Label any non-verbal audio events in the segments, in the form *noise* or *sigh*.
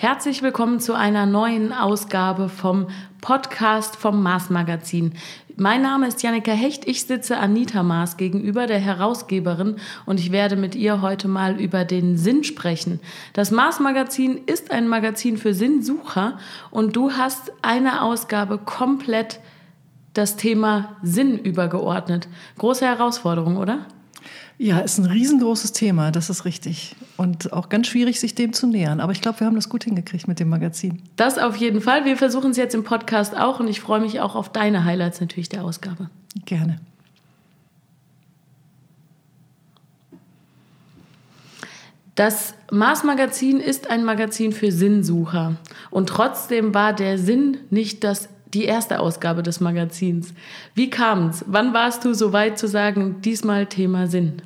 Herzlich willkommen zu einer neuen Ausgabe vom Podcast vom Mars Magazin. Mein Name ist Jannika Hecht. Ich sitze Anita Maas gegenüber, der Herausgeberin, und ich werde mit ihr heute mal über den Sinn sprechen. Das Mars Magazin ist ein Magazin für Sinnsucher und du hast eine Ausgabe komplett das Thema Sinn übergeordnet. Große Herausforderung, oder? Ja, ist ein riesengroßes Thema, das ist richtig. Und auch ganz schwierig, sich dem zu nähern. Aber ich glaube, wir haben das gut hingekriegt mit dem Magazin. Das auf jeden Fall. Wir versuchen es jetzt im Podcast auch und ich freue mich auch auf deine Highlights natürlich der Ausgabe. Gerne. Das Mars Magazin ist ein Magazin für Sinnsucher. Und trotzdem war der Sinn nicht das die erste Ausgabe des Magazins. Wie kam es? Wann warst du so weit zu sagen, diesmal Thema Sinn?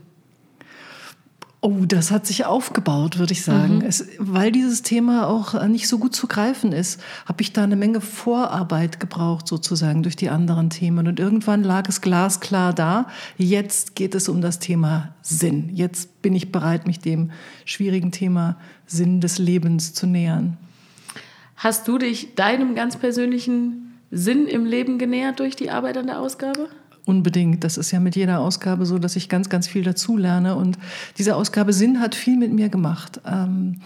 Oh, das hat sich aufgebaut, würde ich sagen. Mhm. Es, weil dieses Thema auch nicht so gut zu greifen ist, habe ich da eine Menge Vorarbeit gebraucht, sozusagen, durch die anderen Themen. Und irgendwann lag es glasklar da. Jetzt geht es um das Thema Sinn. Jetzt bin ich bereit, mich dem schwierigen Thema Sinn des Lebens zu nähern. Hast du dich deinem ganz persönlichen Sinn im Leben genähert durch die Arbeit an der Ausgabe? Unbedingt. Das ist ja mit jeder Ausgabe so, dass ich ganz, ganz viel dazu lerne. Und diese Ausgabe Sinn hat viel mit mir gemacht. Ähm,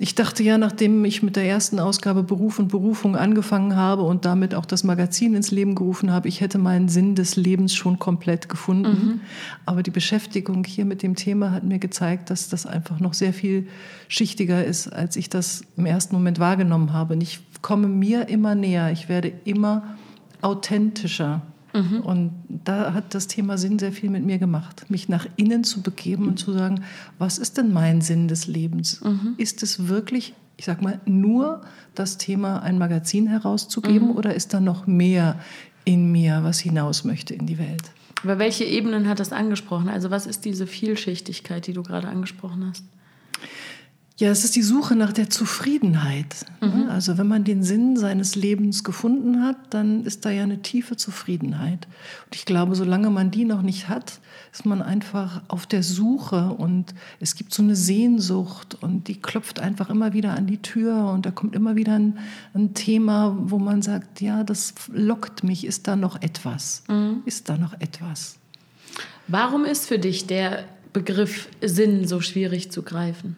ich dachte ja, nachdem ich mit der ersten Ausgabe Beruf und Berufung angefangen habe und damit auch das Magazin ins Leben gerufen habe, ich hätte meinen Sinn des Lebens schon komplett gefunden. Mhm. Aber die Beschäftigung hier mit dem Thema hat mir gezeigt, dass das einfach noch sehr viel schichtiger ist, als ich das im ersten Moment wahrgenommen habe. Und ich komme mir immer näher, ich werde immer authentischer. Mhm. Und da hat das Thema Sinn sehr viel mit mir gemacht, mich nach innen zu begeben und zu sagen, was ist denn mein Sinn des Lebens? Mhm. Ist es wirklich, ich sag mal, nur das Thema, ein Magazin herauszugeben mhm. oder ist da noch mehr in mir, was hinaus möchte in die Welt? Aber welche Ebenen hat das angesprochen? Also was ist diese Vielschichtigkeit, die du gerade angesprochen hast? Ja, es ist die Suche nach der Zufriedenheit. Mhm. Also wenn man den Sinn seines Lebens gefunden hat, dann ist da ja eine tiefe Zufriedenheit. Und ich glaube, solange man die noch nicht hat, ist man einfach auf der Suche und es gibt so eine Sehnsucht und die klopft einfach immer wieder an die Tür und da kommt immer wieder ein, ein Thema, wo man sagt, ja, das lockt mich, ist da noch etwas? Mhm. Ist da noch etwas? Warum ist für dich der Begriff Sinn so schwierig zu greifen?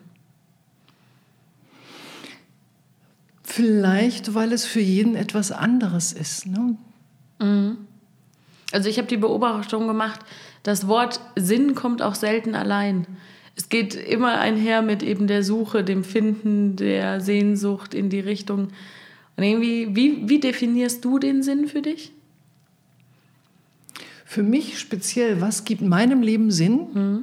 Vielleicht, weil es für jeden etwas anderes ist. Ne? Mhm. Also ich habe die Beobachtung gemacht, das Wort Sinn kommt auch selten allein. Es geht immer einher mit eben der Suche, dem Finden, der Sehnsucht in die Richtung. Und irgendwie, wie, wie definierst du den Sinn für dich? Für mich speziell, was gibt meinem Leben Sinn? Mhm.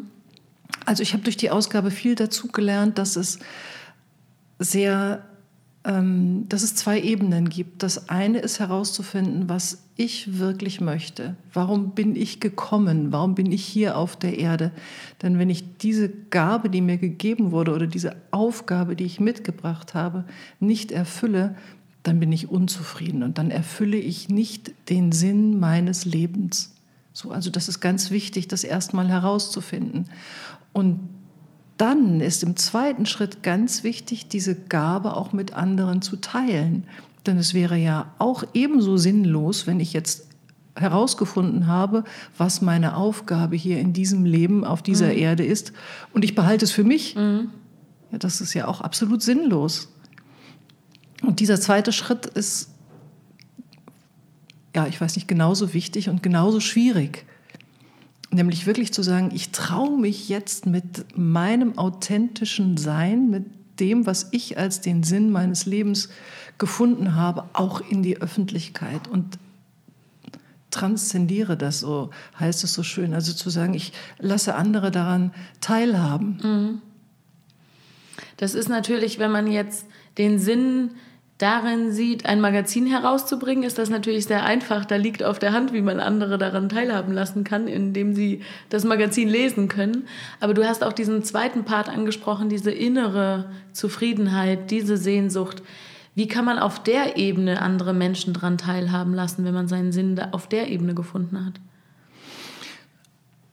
Also ich habe durch die Ausgabe viel dazu gelernt, dass es sehr dass es zwei Ebenen gibt. Das eine ist herauszufinden, was ich wirklich möchte. Warum bin ich gekommen? Warum bin ich hier auf der Erde? Denn wenn ich diese Gabe, die mir gegeben wurde oder diese Aufgabe, die ich mitgebracht habe, nicht erfülle, dann bin ich unzufrieden und dann erfülle ich nicht den Sinn meines Lebens. So, also das ist ganz wichtig, das erstmal herauszufinden. Und dann ist im zweiten Schritt ganz wichtig, diese Gabe auch mit anderen zu teilen. Denn es wäre ja auch ebenso sinnlos, wenn ich jetzt herausgefunden habe, was meine Aufgabe hier in diesem Leben auf dieser mhm. Erde ist und ich behalte es für mich. Mhm. Ja, das ist ja auch absolut sinnlos. Und dieser zweite Schritt ist, ja, ich weiß nicht, genauso wichtig und genauso schwierig. Nämlich wirklich zu sagen, ich traue mich jetzt mit meinem authentischen Sein, mit dem, was ich als den Sinn meines Lebens gefunden habe, auch in die Öffentlichkeit und transzendiere das, so heißt es so schön. Also zu sagen, ich lasse andere daran teilhaben. Mhm. Das ist natürlich, wenn man jetzt den Sinn darin sieht, ein Magazin herauszubringen, ist das natürlich sehr einfach. Da liegt auf der Hand, wie man andere daran teilhaben lassen kann, indem sie das Magazin lesen können. Aber du hast auch diesen zweiten Part angesprochen, diese innere Zufriedenheit, diese Sehnsucht. Wie kann man auf der Ebene andere Menschen daran teilhaben lassen, wenn man seinen Sinn auf der Ebene gefunden hat?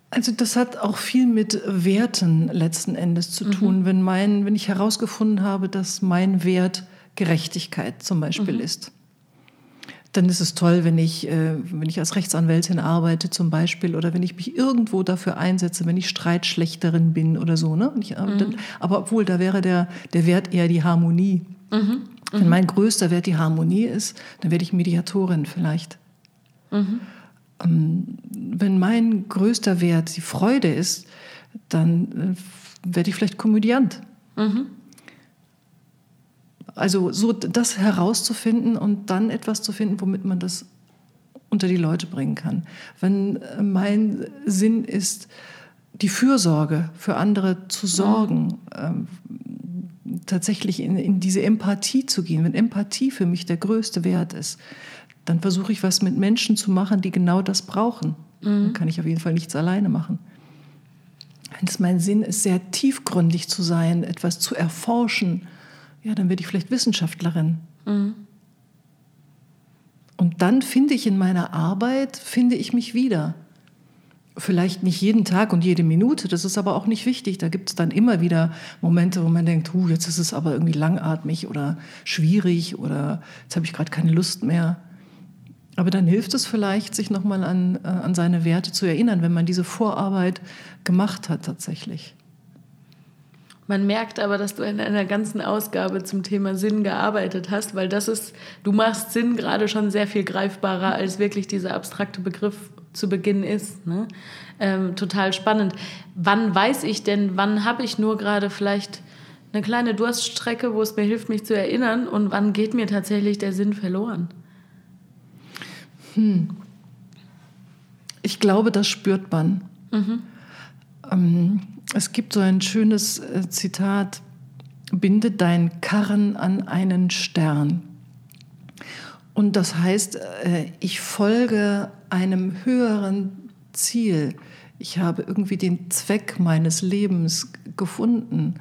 Also das hat auch viel mit Werten letzten Endes zu tun. Mhm. Wenn, mein, wenn ich herausgefunden habe, dass mein Wert Gerechtigkeit zum Beispiel mhm. ist, dann ist es toll, wenn ich, äh, wenn ich als Rechtsanwältin arbeite zum Beispiel oder wenn ich mich irgendwo dafür einsetze, wenn ich Streitschlechterin bin oder so. Ne? Ich, mhm. dann, aber obwohl, da wäre der, der Wert eher die Harmonie. Mhm. Wenn mein größter Wert die Harmonie ist, dann werde ich Mediatorin vielleicht. Mhm. Ähm, wenn mein größter Wert die Freude ist, dann äh, werde ich vielleicht Komödiant. Mhm. Also so das herauszufinden und dann etwas zu finden, womit man das unter die Leute bringen kann. Wenn äh, mein Sinn ist, die Fürsorge für andere zu sorgen, ähm, tatsächlich in, in diese Empathie zu gehen, wenn Empathie für mich der größte Wert ist, dann versuche ich was mit Menschen zu machen, die genau das brauchen. Mhm. Dann kann ich auf jeden Fall nichts alleine machen. Wenn es mein Sinn ist, sehr tiefgründig zu sein, etwas zu erforschen, ja, dann werde ich vielleicht Wissenschaftlerin. Mhm. Und dann finde ich in meiner Arbeit, finde ich mich wieder. Vielleicht nicht jeden Tag und jede Minute, das ist aber auch nicht wichtig. Da gibt es dann immer wieder Momente, wo man denkt, huh, jetzt ist es aber irgendwie langatmig oder schwierig oder jetzt habe ich gerade keine Lust mehr. Aber dann hilft es vielleicht, sich nochmal an, äh, an seine Werte zu erinnern, wenn man diese Vorarbeit gemacht hat tatsächlich. Man merkt aber, dass du in einer ganzen Ausgabe zum Thema Sinn gearbeitet hast, weil das ist, du machst Sinn gerade schon sehr viel greifbarer, als wirklich dieser abstrakte Begriff zu Beginn ist. Ne? Ähm, total spannend. Wann weiß ich denn, wann habe ich nur gerade vielleicht eine kleine Durststrecke, wo es mir hilft, mich zu erinnern und wann geht mir tatsächlich der Sinn verloren? Hm. Ich glaube, das spürt man. Mhm. Ähm, es gibt so ein schönes äh, Zitat, binde dein Karren an einen Stern. Und das heißt, äh, ich folge einem höheren Ziel. Ich habe irgendwie den Zweck meines Lebens gefunden.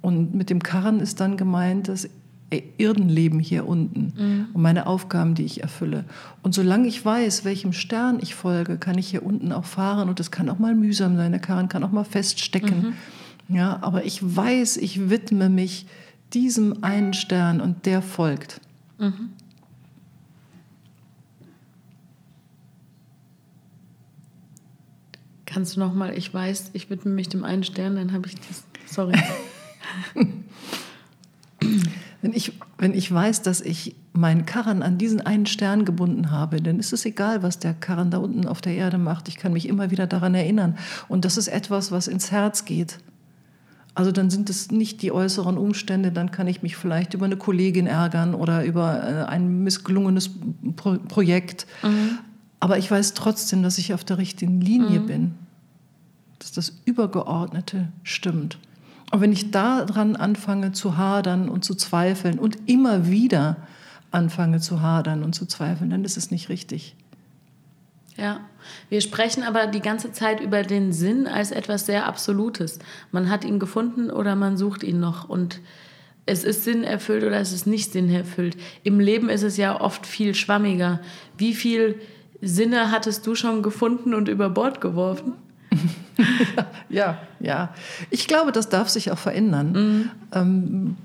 Und mit dem Karren ist dann gemeint, dass Erdenleben hier unten mhm. und meine Aufgaben, die ich erfülle. Und solange ich weiß, welchem Stern ich folge, kann ich hier unten auch fahren und es kann auch mal mühsam sein, der Karren kann auch mal feststecken. Mhm. Ja, aber ich weiß, ich widme mich diesem einen Stern und der folgt. Mhm. Kannst du noch mal, ich weiß, ich widme mich dem einen Stern, dann habe ich das. Sorry. *laughs* Wenn ich, wenn ich weiß, dass ich meinen Karren an diesen einen Stern gebunden habe, dann ist es egal, was der Karren da unten auf der Erde macht. Ich kann mich immer wieder daran erinnern. Und das ist etwas, was ins Herz geht. Also dann sind es nicht die äußeren Umstände, dann kann ich mich vielleicht über eine Kollegin ärgern oder über äh, ein missgelungenes Pro Projekt. Mhm. Aber ich weiß trotzdem, dass ich auf der richtigen Linie mhm. bin, dass das Übergeordnete stimmt. Und wenn ich daran anfange zu hadern und zu zweifeln und immer wieder anfange zu hadern und zu zweifeln, dann ist es nicht richtig. Ja, wir sprechen aber die ganze Zeit über den Sinn als etwas sehr Absolutes. Man hat ihn gefunden oder man sucht ihn noch und es ist Sinn erfüllt oder es ist nicht Sinn erfüllt. Im Leben ist es ja oft viel schwammiger. Wie viel Sinne hattest du schon gefunden und über Bord geworfen? *laughs* ja, ja. Ich glaube, das darf sich auch verändern. Mhm. Ähm,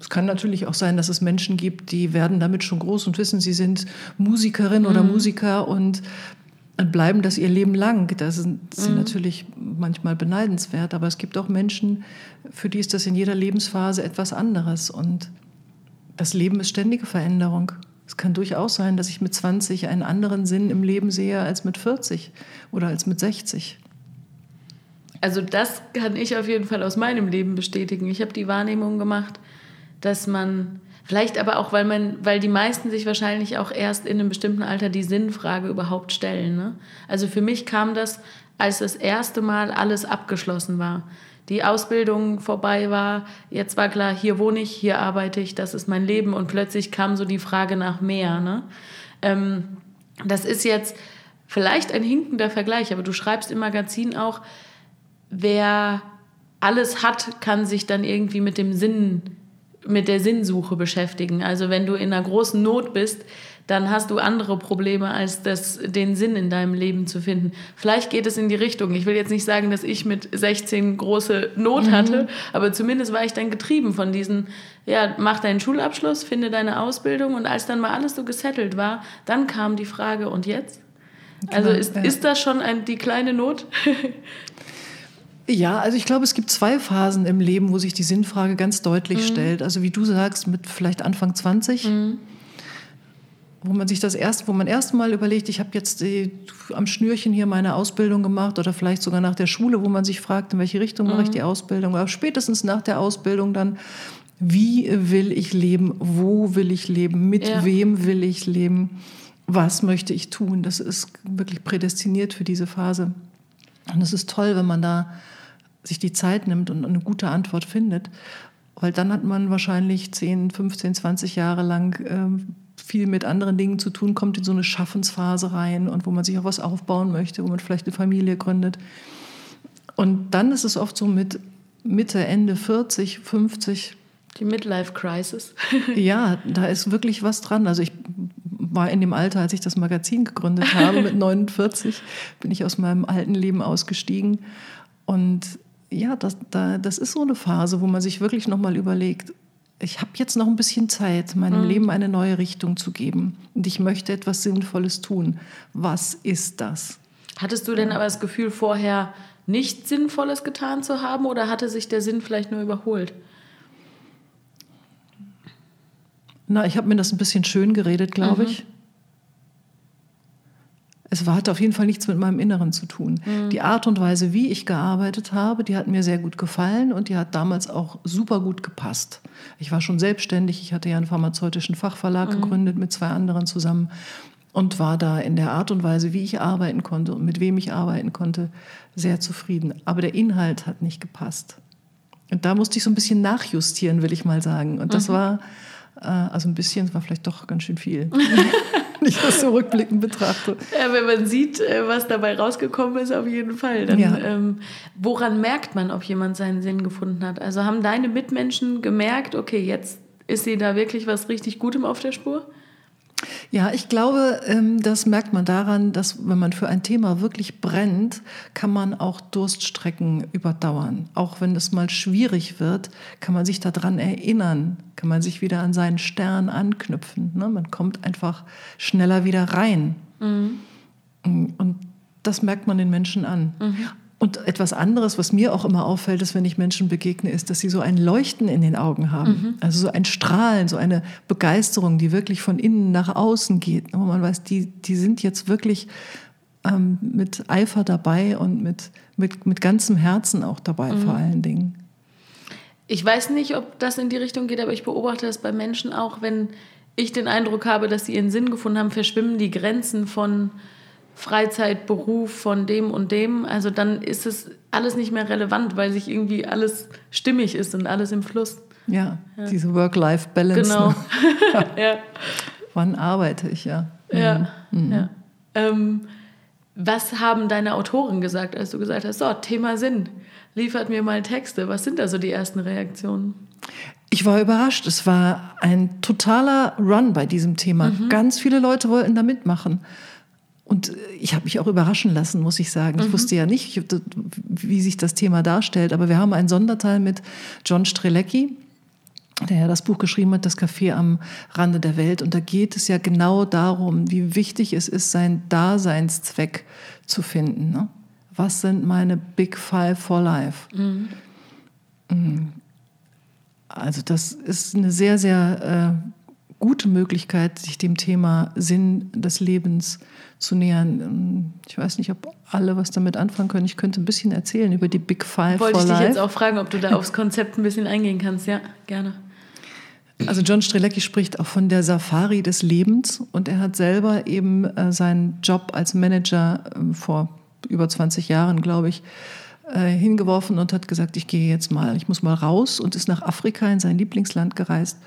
es kann natürlich auch sein, dass es Menschen gibt, die werden damit schon groß und wissen, sie sind Musikerin mhm. oder Musiker und bleiben das ihr Leben lang. Da sind sie mhm. natürlich manchmal beneidenswert, aber es gibt auch Menschen, für die ist das in jeder Lebensphase etwas anderes. Und das Leben ist ständige Veränderung. Es kann durchaus sein, dass ich mit 20 einen anderen Sinn im Leben sehe als mit 40 oder als mit 60. Also das kann ich auf jeden Fall aus meinem Leben bestätigen. Ich habe die Wahrnehmung gemacht, dass man vielleicht aber auch, weil man, weil die meisten sich wahrscheinlich auch erst in einem bestimmten Alter die Sinnfrage überhaupt stellen. Ne? Also für mich kam das, als das erste Mal alles abgeschlossen war. Die Ausbildung vorbei war, jetzt war klar, hier wohne ich, hier arbeite ich, das ist mein Leben und plötzlich kam so die Frage nach mehr. Ne? Ähm, das ist jetzt vielleicht ein hinkender Vergleich, aber du schreibst im Magazin auch, wer alles hat, kann sich dann irgendwie mit dem Sinn mit der Sinnsuche beschäftigen. Also wenn du in einer großen Not bist, dann hast du andere Probleme, als das, den Sinn in deinem Leben zu finden. Vielleicht geht es in die Richtung. Ich will jetzt nicht sagen, dass ich mit 16 große Not hatte, mhm. aber zumindest war ich dann getrieben von diesen, ja, mach deinen Schulabschluss, finde deine Ausbildung und als dann mal alles so gesettelt war, dann kam die Frage, und jetzt? Also ist, ist das schon ein, die kleine Not? *laughs* Ja, also ich glaube, es gibt zwei Phasen im Leben, wo sich die Sinnfrage ganz deutlich mhm. stellt. Also wie du sagst, mit vielleicht Anfang 20. Mhm wo man sich das erste, wo man erst mal überlegt, ich habe jetzt die, am Schnürchen hier meine Ausbildung gemacht oder vielleicht sogar nach der Schule, wo man sich fragt, in welche Richtung mhm. mache ich die mhm. Ausbildung, aber spätestens nach der Ausbildung dann, wie will ich leben, wo will ich leben, mit ja. wem will ich leben, was möchte ich tun. Das ist wirklich prädestiniert für diese Phase. Und es ist toll, wenn man da sich die Zeit nimmt und eine gute Antwort findet. Weil dann hat man wahrscheinlich 10, 15, 20 Jahre lang ähm, viel mit anderen Dingen zu tun, kommt in so eine Schaffensphase rein und wo man sich auch was aufbauen möchte, wo man vielleicht eine Familie gründet. Und dann ist es oft so mit Mitte, Ende 40, 50. Die Midlife Crisis. *laughs* ja, da ist wirklich was dran. Also ich war in dem Alter, als ich das Magazin gegründet habe, mit 49, bin ich aus meinem alten Leben ausgestiegen. Und ja, das, da, das ist so eine Phase, wo man sich wirklich nochmal überlegt, ich habe jetzt noch ein bisschen Zeit, meinem mhm. Leben eine neue Richtung zu geben. Und ich möchte etwas Sinnvolles tun. Was ist das? Hattest du denn aber das Gefühl, vorher nichts Sinnvolles getan zu haben oder hatte sich der Sinn vielleicht nur überholt? Na, ich habe mir das ein bisschen schön geredet, glaube mhm. ich es hatte auf jeden Fall nichts mit meinem Inneren zu tun. Mhm. Die Art und Weise, wie ich gearbeitet habe, die hat mir sehr gut gefallen und die hat damals auch super gut gepasst. Ich war schon selbstständig, ich hatte ja einen pharmazeutischen Fachverlag mhm. gegründet mit zwei anderen zusammen und war da in der Art und Weise, wie ich arbeiten konnte und mit wem ich arbeiten konnte, sehr zufrieden. Aber der Inhalt hat nicht gepasst. Und da musste ich so ein bisschen nachjustieren, will ich mal sagen. Und das mhm. war, also ein bisschen, war vielleicht doch ganz schön viel. *laughs* wenn ich das so rückblickend betrachte. Ja, wenn man sieht, äh, was dabei rausgekommen ist, auf jeden Fall. Dann, ja. ähm, woran merkt man, ob jemand seinen Sinn gefunden hat? Also haben deine Mitmenschen gemerkt, okay, jetzt ist sie da wirklich was richtig Gutem auf der Spur? Ja, ich glaube, ähm, das merkt man daran, dass wenn man für ein Thema wirklich brennt, kann man auch Durststrecken überdauern. Auch wenn es mal schwierig wird, kann man sich daran erinnern, kann man sich wieder an seinen Stern anknüpfen. Ne? Man kommt einfach schneller wieder rein. Mhm. Und das merkt man den Menschen an. Mhm. Und etwas anderes, was mir auch immer auffällt, ist, wenn ich Menschen begegne, ist, dass sie so ein Leuchten in den Augen haben. Mhm. Also so ein Strahlen, so eine Begeisterung, die wirklich von innen nach außen geht. Wo man weiß, die, die sind jetzt wirklich ähm, mit Eifer dabei und mit, mit, mit ganzem Herzen auch dabei, mhm. vor allen Dingen. Ich weiß nicht, ob das in die Richtung geht, aber ich beobachte das bei Menschen auch, wenn ich den Eindruck habe, dass sie ihren Sinn gefunden haben, verschwimmen die Grenzen von Freizeit, Beruf von dem und dem, also dann ist es alles nicht mehr relevant, weil sich irgendwie alles stimmig ist und alles im Fluss. Ja, ja. diese Work-Life-Balance. Genau. Ne? *laughs* ja. Wann arbeite ich, ja. Ja. Mhm. ja. Ähm, was haben deine Autoren gesagt, als du gesagt hast, so, Thema Sinn, liefert mir mal Texte. Was sind da so die ersten Reaktionen? Ich war überrascht. Es war ein totaler Run bei diesem Thema. Mhm. Ganz viele Leute wollten da mitmachen. Und ich habe mich auch überraschen lassen, muss ich sagen. Ich mhm. wusste ja nicht, wie sich das Thema darstellt, aber wir haben einen Sonderteil mit John Strelecki, der ja das Buch geschrieben hat, Das Café am Rande der Welt. Und da geht es ja genau darum, wie wichtig es ist, seinen Daseinszweck zu finden. Ne? Was sind meine Big Five for Life? Mhm. mhm. Also das ist eine sehr, sehr äh, gute Möglichkeit, sich dem Thema Sinn des Lebens zu nähern. Ähm, ich weiß nicht, ob alle was damit anfangen können. Ich könnte ein bisschen erzählen über die Big Five. Wollte ich dich jetzt auch fragen, ob du da aufs Konzept ein bisschen eingehen kannst. Ja, gerne. Also John Strelecki spricht auch von der Safari des Lebens und er hat selber eben äh, seinen Job als Manager äh, vor über 20 Jahren, glaube ich, äh, hingeworfen und hat gesagt, ich gehe jetzt mal, ich muss mal raus und ist nach Afrika in sein Lieblingsland gereist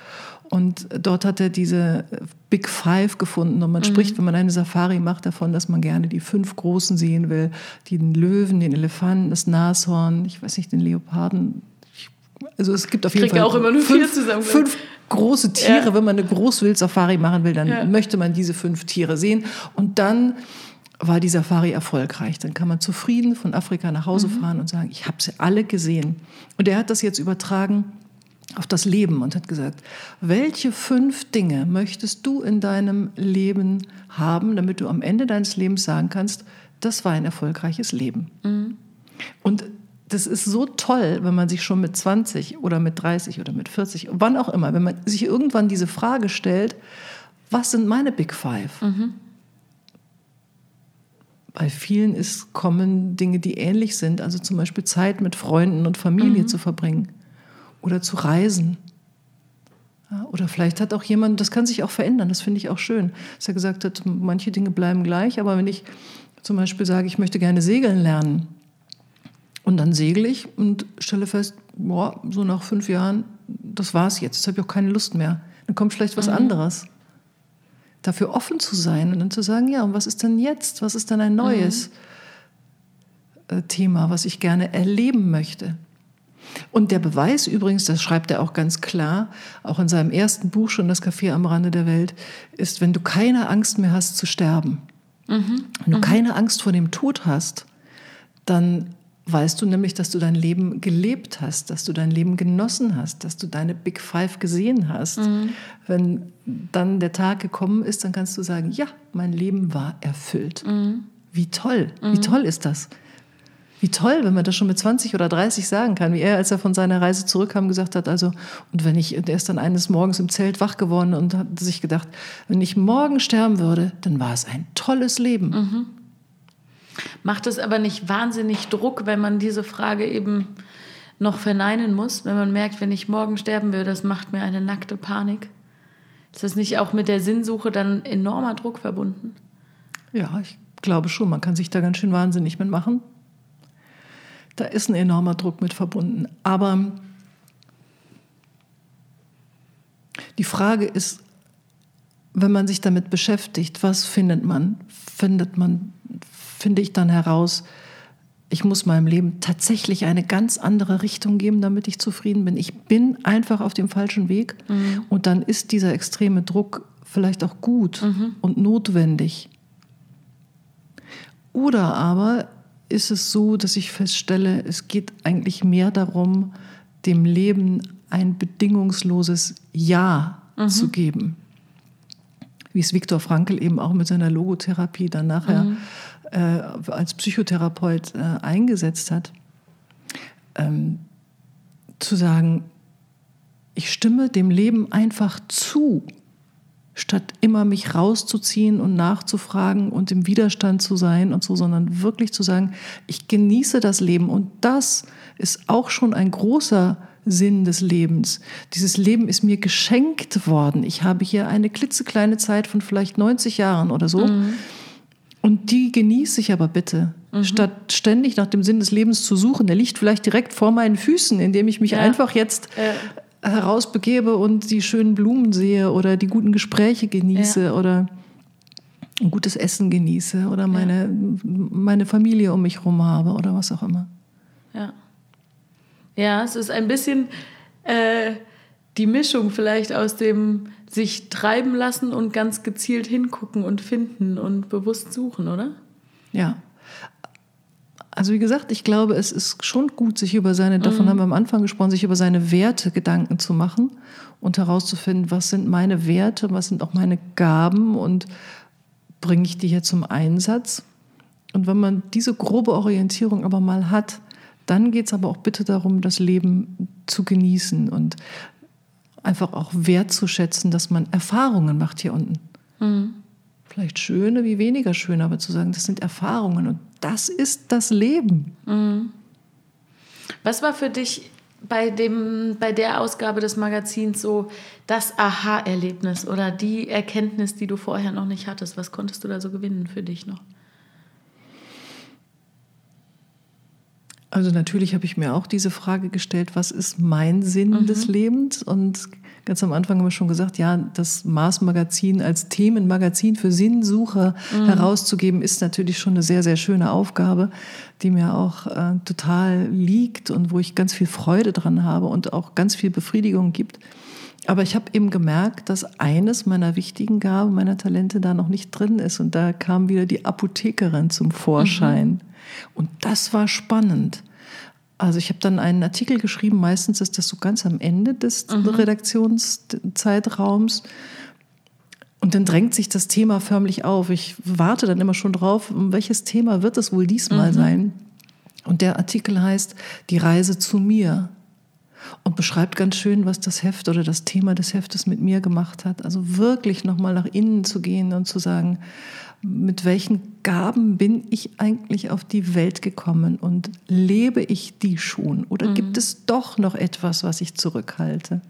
und dort hat er diese Big Five gefunden. Und man mhm. spricht, wenn man eine Safari macht, davon, dass man gerne die fünf Großen sehen will. Den Löwen, den Elefanten, das Nashorn, ich weiß nicht, den Leoparden. Also es gibt auf jeden Fall auch immer nur fünf, zusammen. fünf große Tiere. Ja. Wenn man eine Großwild-Safari machen will, dann Ja. möchte man diese fünf Tiere sehen. Und dann war die Safari erfolgreich. Dann kann man zufrieden von Afrika nach Hause fahren und sagen, ich habe sie alle gesehen. Und er hat das jetzt übertragen auf das Leben und hat gesagt, welche fünf Dinge möchtest du in deinem Leben haben, damit du am Ende deines Lebens sagen kannst, das war ein erfolgreiches Leben. Und das ist so toll, wenn man sich schon mit 20 oder mit 30 oder mit 40, wann auch immer, wenn man sich irgendwann diese Frage stellt, was sind meine Big Five? Bei vielen ist, kommen Dinge, die ähnlich sind, also zum Beispiel Zeit mit Freunden und Familie zu verbringen oder zu reisen. Ja, oder vielleicht hat auch jemand, das kann sich auch verändern, das finde ich auch schön, dass er gesagt hat, manche Dinge bleiben gleich, aber wenn ich zum Beispiel sage, ich möchte gerne segeln lernen und dann segle ich und stelle fest, boah, so nach fünf Jahren, das war's jetzt, jetzt habe ich auch keine Lust mehr. Dann kommt vielleicht was anderes. Dafür offen zu sein und dann zu sagen, ja, und was ist denn jetzt? Was ist denn ein neues äh, Thema, was ich gerne erleben möchte? Und der Beweis übrigens, das schreibt er auch ganz klar, auch in seinem ersten Buch schon, Das Café am Rande der Welt, ist, wenn du keine Angst mehr hast zu sterben, wenn du keine Angst vor dem Tod hast, dann weißt du nämlich, dass du dein Leben gelebt hast, dass du dein Leben genossen hast, dass du deine Big Five gesehen hast. Wenn dann der Tag gekommen ist, dann kannst du sagen, ja, mein Leben war erfüllt. Wie toll, wie toll ist das? Wie toll, wenn man das schon mit 20 oder 30 sagen kann, wie er, als er von seiner Reise zurückkam, gesagt hat, also, und wenn ich, und er ist dann eines Morgens im Zelt wach geworden und hat sich gedacht, wenn ich morgen sterben würde, dann war es ein tolles Leben. Macht es aber nicht wahnsinnig Druck, wenn man diese Frage eben noch verneinen muss, wenn man merkt, wenn ich morgen sterben würde, das macht mir eine nackte Panik? Ist das nicht auch mit der Sinnsuche dann enormer Druck verbunden? Ja, ich glaube schon, man kann sich da ganz schön wahnsinnig mitmachen. Da ist ein enormer Druck mit verbunden. Aber die Frage ist, wenn man sich damit beschäftigt, was findet man? Findet man, finde ich dann heraus, ich muss meinem Leben tatsächlich eine ganz andere Richtung geben, damit ich zufrieden bin. Ich bin einfach auf dem falschen Weg und dann ist dieser extreme Druck vielleicht auch gut und notwendig. Oder aber ist es so, dass ich feststelle, es geht eigentlich mehr darum, dem Leben ein bedingungsloses Ja zu geben. Wie es Viktor Frankl eben auch mit seiner Logotherapie dann nachher äh, als Psychotherapeut äh, eingesetzt hat. Ähm, zu sagen, ich stimme dem Leben einfach zu, statt immer mich rauszuziehen und nachzufragen und im Widerstand zu sein und so, sondern wirklich zu sagen, ich genieße das Leben und das ist auch schon ein großer Sinn des Lebens. Dieses Leben ist mir geschenkt worden. Ich habe hier eine klitzekleine Zeit von vielleicht 90 Jahren oder so. Und die genieße ich aber bitte. Statt ständig nach dem Sinn des Lebens zu suchen. Der liegt vielleicht direkt vor meinen Füßen, indem ich mich Ja. einfach jetzt Ja. Herausbegebe und die schönen Blumen sehe oder die guten Gespräche genieße Ja. oder ein gutes Essen genieße oder meine, meine Familie um mich herum habe oder was auch immer. Ja. Ja, es ist ein bisschen äh, die Mischung vielleicht aus dem sich treiben lassen und ganz gezielt hingucken und finden und bewusst suchen, oder? Ja. Also wie gesagt, ich glaube, es ist schon gut, sich über seine, davon haben wir am Anfang gesprochen, sich über seine Werte Gedanken zu machen und herauszufinden, was sind meine Werte, was sind auch meine Gaben und bringe ich die hier zum Einsatz. Und wenn man diese grobe Orientierung aber mal hat, dann geht es aber auch bitte darum, das Leben zu genießen und einfach auch wertzuschätzen, dass man Erfahrungen macht hier unten. Vielleicht schöne wie weniger schöne, aber zu sagen, das sind Erfahrungen und das ist das Leben. Was war für dich bei, dem, bei der Ausgabe des Magazins so das Aha-Erlebnis oder die Erkenntnis, die du vorher noch nicht hattest? Was konntest du da so gewinnen für dich noch? Also natürlich habe ich mir auch diese Frage gestellt, was ist mein Sinn des Lebens? Und ganz am Anfang haben wir schon gesagt, ja, das Mars-Magazin als Themenmagazin für Sinnsucher mhm. herauszugeben, ist natürlich schon eine sehr, sehr schöne Aufgabe, die mir auch äh, total liegt und wo ich ganz viel Freude dran habe und auch ganz viel Befriedigung gibt. Aber ich habe eben gemerkt, dass eines meiner wichtigen Gaben, meiner Talente da noch nicht drin ist. Und da kam wieder die Apothekerin zum Vorschein. Mhm. Und das war spannend. Also ich habe dann einen Artikel geschrieben, meistens ist das so ganz am Ende des mhm. Redaktionszeitraums. Und dann drängt sich das Thema förmlich auf. Ich warte dann immer schon drauf, um welches Thema wird es wohl diesmal mhm. sein. Und der Artikel heißt Die Reise zu mir und beschreibt ganz schön, was das Heft oder das Thema des Heftes mit mir gemacht hat. Also wirklich nochmal nach innen zu gehen und zu sagen, mit welchen Gaben bin ich eigentlich auf die Welt gekommen und lebe ich die schon? Oder mhm. gibt es doch noch etwas, was ich zurückhalte?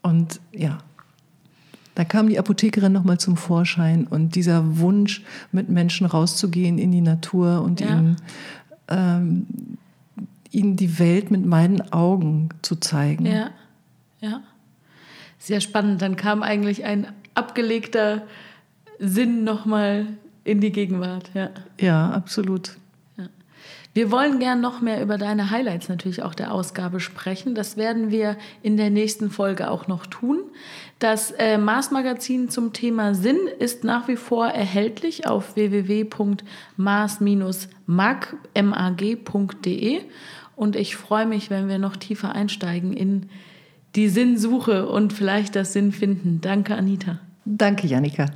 Und ja, da kam die Apothekerin nochmal zum Vorschein und dieser Wunsch, mit Menschen rauszugehen in die Natur und ja. ihnen, ähm, ihnen die Welt mit meinen Augen zu zeigen. Ja, ja. Sehr spannend. Dann kam eigentlich ein abgelegter Sinn nochmal in die Gegenwart. Ja, ja absolut. Ja. Wir wollen gern noch mehr über deine Highlights natürlich auch der Ausgabe sprechen. Das werden wir in der nächsten Folge auch noch tun. Das äh, Mars-Magazin zum Thema Sinn ist nach wie vor erhältlich auf www.mars-mag.de und ich freue mich, wenn wir noch tiefer einsteigen in die Sinnsuche und vielleicht das Sinn finden. Danke, Anita. Danke, Janika.